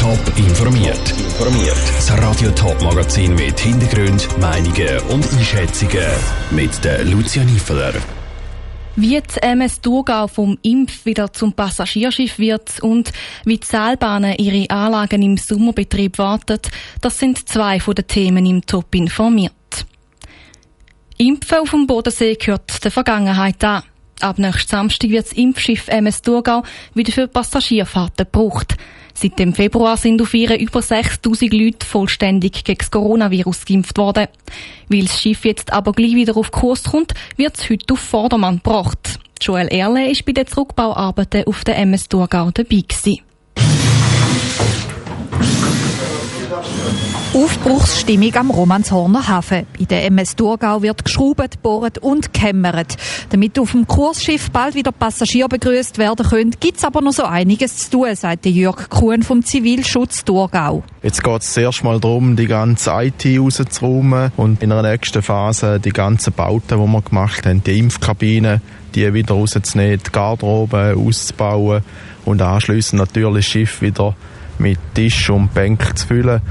Top informiert. Informiert. Das Radio Top Magazin mit Hintergrund, Meinungen und Einschätzungen mit der Lucia Niefeler. Wie die MS Thurgau vom Impf wieder zum Passagierschiff wird und wie die Seilbahnen ihre Anlagen im Sommerbetrieb warten, das sind zwei von den Themen im Top informiert. Impfen auf dem Bodensee gehört der Vergangenheit an. Ab nächsten Samstag wird das Impfschiff MS Thurgau wieder für Passagierfahrten gebraucht. Seit dem Februar sind auf ihr über 6000 Leute vollständig gegen das Coronavirus geimpft worden. Weil das Schiff jetzt aber gleich wieder auf Kurs kommt, wird es heute auf Vordermann gebracht. Joel Erle ist bei den Zurückbauarbeiten auf der MS Thurgau dabei gewesen. Aufbruchsstimmung am Romanshorner Hafen. In der MS Thurgau wird geschraubt, bohrt und gekämmert. Damit auf dem Kursschiff bald wieder Passagiere begrüßt werden können, gibt's aber noch so einiges zu tun, sagt Jörg Kuhn vom Zivilschutz Thurgau. Jetzt geht es zuerst mal darum, die ganze IT rauszuräumen und in der nächsten Phase die ganzen Bauten, die wir gemacht haben, die Impfkabinen, die wieder rauszunehmen, die Garderobe auszubauen und anschließend natürlich das Schiff wieder mit Tisch und Bänken zu füllen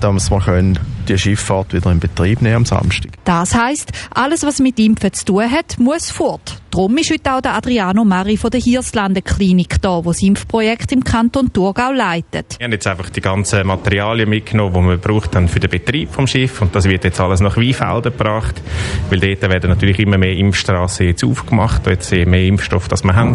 dass wir können die Schifffahrt wieder in Betrieb nehmen am Samstag. Das heisst, alles, was mit Impfen zu tun hat, muss fort. Darum ist heute auch der Adriano Mari von der Hirslanden Klinik da, wo das Impfprojekt im Kanton Thurgau leitet. Wir haben jetzt einfach die ganzen Materialien mitgenommen, die man braucht dann für den Betrieb vom Schiff und das wird jetzt alles nach Weinfelden gebracht, weil dort werden natürlich immer mehr Impfstraßen jetzt aufgemacht, jetzt mehr Impfstoff, das wir haben.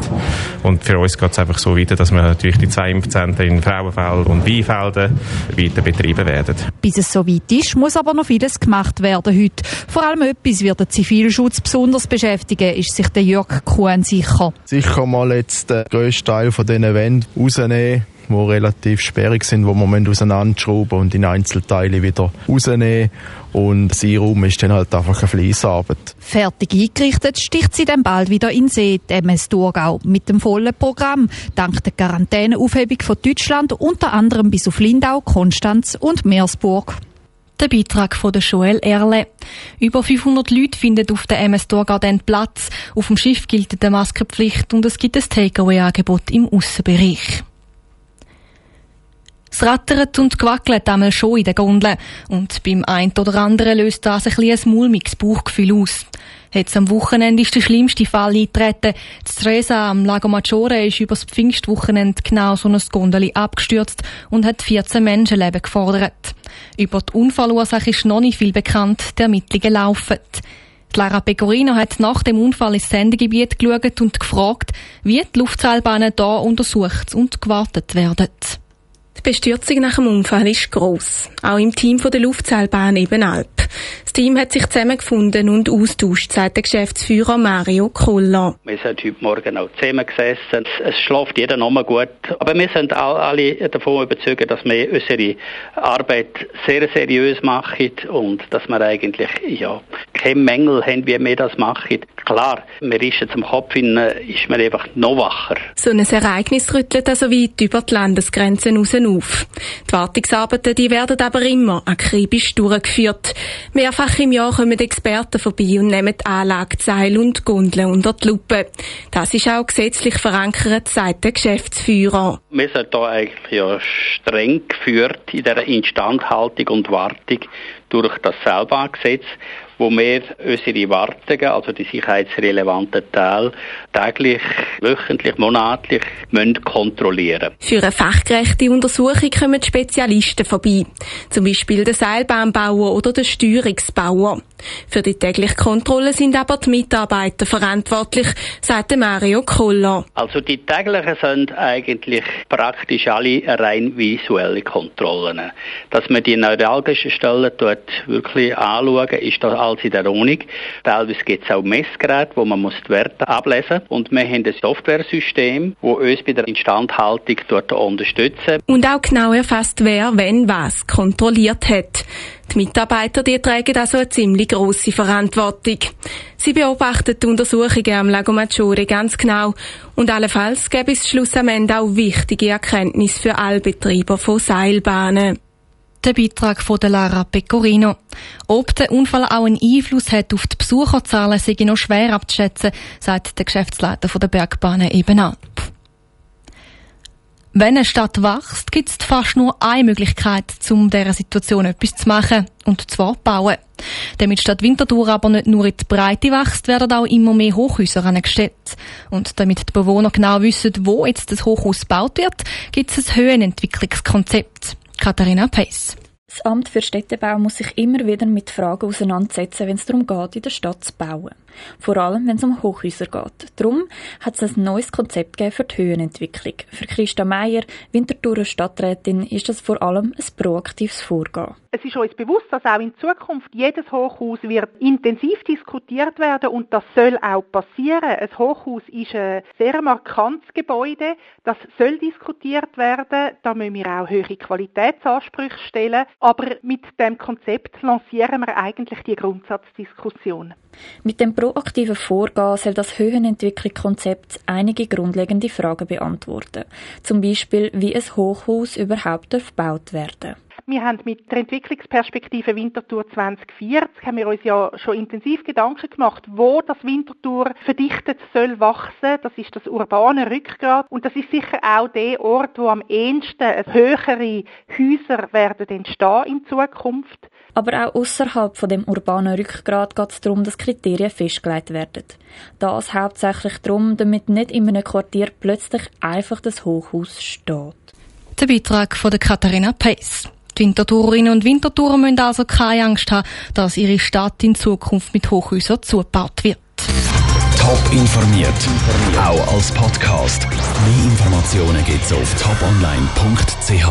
Und für uns geht es einfach so weiter, dass wir natürlich die zwei Impfzentren in Frauenfeld und Weinfelden weiter betrieben werden. Bis es so weit ist, muss aber noch vieles gemacht werden heute. Vor allem etwas wird der Zivilschutz besonders beschäftigen, ist sich der Jörg Kuhn sicher. Sicher mal jetzt den grössten Teil von diesen Wänden rausnehmen die relativ sperrig sind, wo man auseinanderschrauben und in Einzelteile wieder rausnehmen. Und sein Raum ist dann halt einfach eine Fleissarbeit. Fertig eingerichtet sticht sie dann bald wieder in See, die MS Thurgau, mit dem vollen Programm. Dank der Quarantäneaufhebung von Deutschland unter anderem bis auf Lindau, Konstanz und Meersburg. Der Beitrag von der Joel Erle. Über 500 Leute finden auf der MS Thurgau Platz. Auf dem Schiff gilt die Maskenpflicht und es gibt ein Takeaway-Angebot im Aussenbereich. Es rattert und gewackelt einmal schon in der Gondel. Und beim einen oder anderen löst das ein, ein mulmiges Bauchgefühl aus. Jetzt am Wochenende ist der schlimmste Fall eingetreten. Die Stresa am Lago Maggiore ist übers Pfingstwochenende genau so ein Gondeli abgestürzt und hat 14 Menschenleben gefordert. Über die Unfallursache ist noch nicht viel bekannt, die Ermittlungen laufen. Die Lara Pecorino hat nach dem Unfall ins Sendegebiet geschaut und gefragt, wie die Luftseilbahnen hier untersucht und gewartet werden. Die Bestürzung nach dem Unfall ist gross. Auch im Team der Luftseilbahn Ebenalp. Das Team hat sich zusammengefunden und austauscht, sagt der Geschäftsführer Mario Koller. Wir sind heute Morgen auch zusammengesessen. Es schläft jeder nochmal gut. Aber wir sind alle davon überzeugt, dass wir unsere Arbeit sehr seriös machen und dass wir eigentlich ja, keine Mängel haben, wie wir das machen. Klar, wir ist zum Kopf hin, ist man einfach noch wacher. So ein Ereignis rüttelt also weit über die Landesgrenzen raus auf. Die Wartungsarbeiten die werden aber immer akribisch durchgeführt. Mehrfach im Jahr kommen Experten vorbei und nehmen die Anlage, Seil und Gondeln unter die Lupe. Das ist auch gesetzlich verankert, sagt der Geschäftsführer. Wir sind hier eigentlich ja streng geführt in dieser Instandhaltung und Wartung durch das Seilbahngesetz wo wir unsere Wartungen, also die sicherheitsrelevanten Teile, täglich, wöchentlich, monatlich müssen kontrollieren Für eine fachgerechte Untersuchung kommen Spezialisten vorbei. Zum Beispiel der Seilbahnbauer oder der Steuerungsbauer. Für die tägliche Kontrolle sind aber die Mitarbeiter verantwortlich, sagt Mario Koller. Also die täglichen sind eigentlich praktisch alle rein visuelle Kontrollen. Dass man die neuralgischen Stellen dort wirklich anschauen, ist das alles in der Ordnung. Teilweise gibt es auch Messgeräte, wo man muss die Werte ablesen muss. Und wir haben ein Softwaresystem, das uns bei der Instandhaltung dort unterstützt. Und auch genau erfasst, wer wenn was kontrolliert hat. Die Mitarbeiter die tragen also eine ziemlich grosse Verantwortung. Sie beobachten die Untersuchungen am Lago Maggiore ganz genau und allenfalls gäbe es Schluss am Ende auch wichtige Erkenntnisse für alle Betreiber von Seilbahnen. Der Beitrag von Lara Pecorino. Ob der Unfall auch einen Einfluss hat auf die Besucherzahlen, sei noch schwer abzuschätzen, sagt der Geschäftsleiter der Bergbahnen eben ab. Wenn eine Stadt wächst, gibt es fast nur eine Möglichkeit, um dieser Situation etwas zu machen. Und zwar bauen. Damit Stadt Winterthur aber nicht nur in die Breite wächst, werden auch immer mehr Hochhäuser angestellt. Und damit die Bewohner genau wissen, wo jetzt das Hochhaus gebaut wird, gibt es ein Höhenentwicklungskonzept. Katharina Pace. Das Amt für Städtebau muss sich immer wieder mit Fragen auseinandersetzen, wenn es darum geht, in der Stadt zu bauen. Vor allem, wenn es um Hochhäuser geht. Darum hat es ein neues Konzept für die Höhenentwicklung. Für Christa Meier, Winterthurer Stadträtin, ist das vor allem ein proaktives Vorgehen. Es ist uns bewusst, dass auch in Zukunft jedes Hochhaus wird intensiv diskutiert werden und das soll auch passieren. Ein Hochhaus ist ein sehr markantes Gebäude, das soll diskutiert werden. Da müssen wir auch höhere Qualitätsansprüche stellen. Aber mit dem Konzept lancieren wir eigentlich die Grundsatzdiskussion. Mit dem proaktiven Vorgehen soll das Höhenentwicklungskonzept einige grundlegende Fragen beantworten. Zum Beispiel, wie ein Hochhaus überhaupt gebaut werden darf. Wir haben mit der Entwicklungsperspektive Winterthur 2040 haben wir uns ja schon intensiv Gedanken gemacht, wo das Winterthur verdichtet soll wachsen. Das ist das urbane Rückgrat und das ist sicher auch der Ort, wo am ehesten höhere Häuser werden entstehen in Zukunft. Aber auch außerhalb von dem urbanen Rückgrat geht es darum, dass Kriterien festgelegt werden. Das hauptsächlich darum, damit nicht in einem Quartier plötzlich einfach das Hochhaus steht. Der Beitrag von der Katharina Pace. Die Winterthurerinnen und Winterthurer müssen also keine Angst haben, dass ihre Stadt in Zukunft mit Hochhäusern zugebaut wird. Top informiert, auch als Podcast. Mehr Informationen gibt's auf toponline.ch.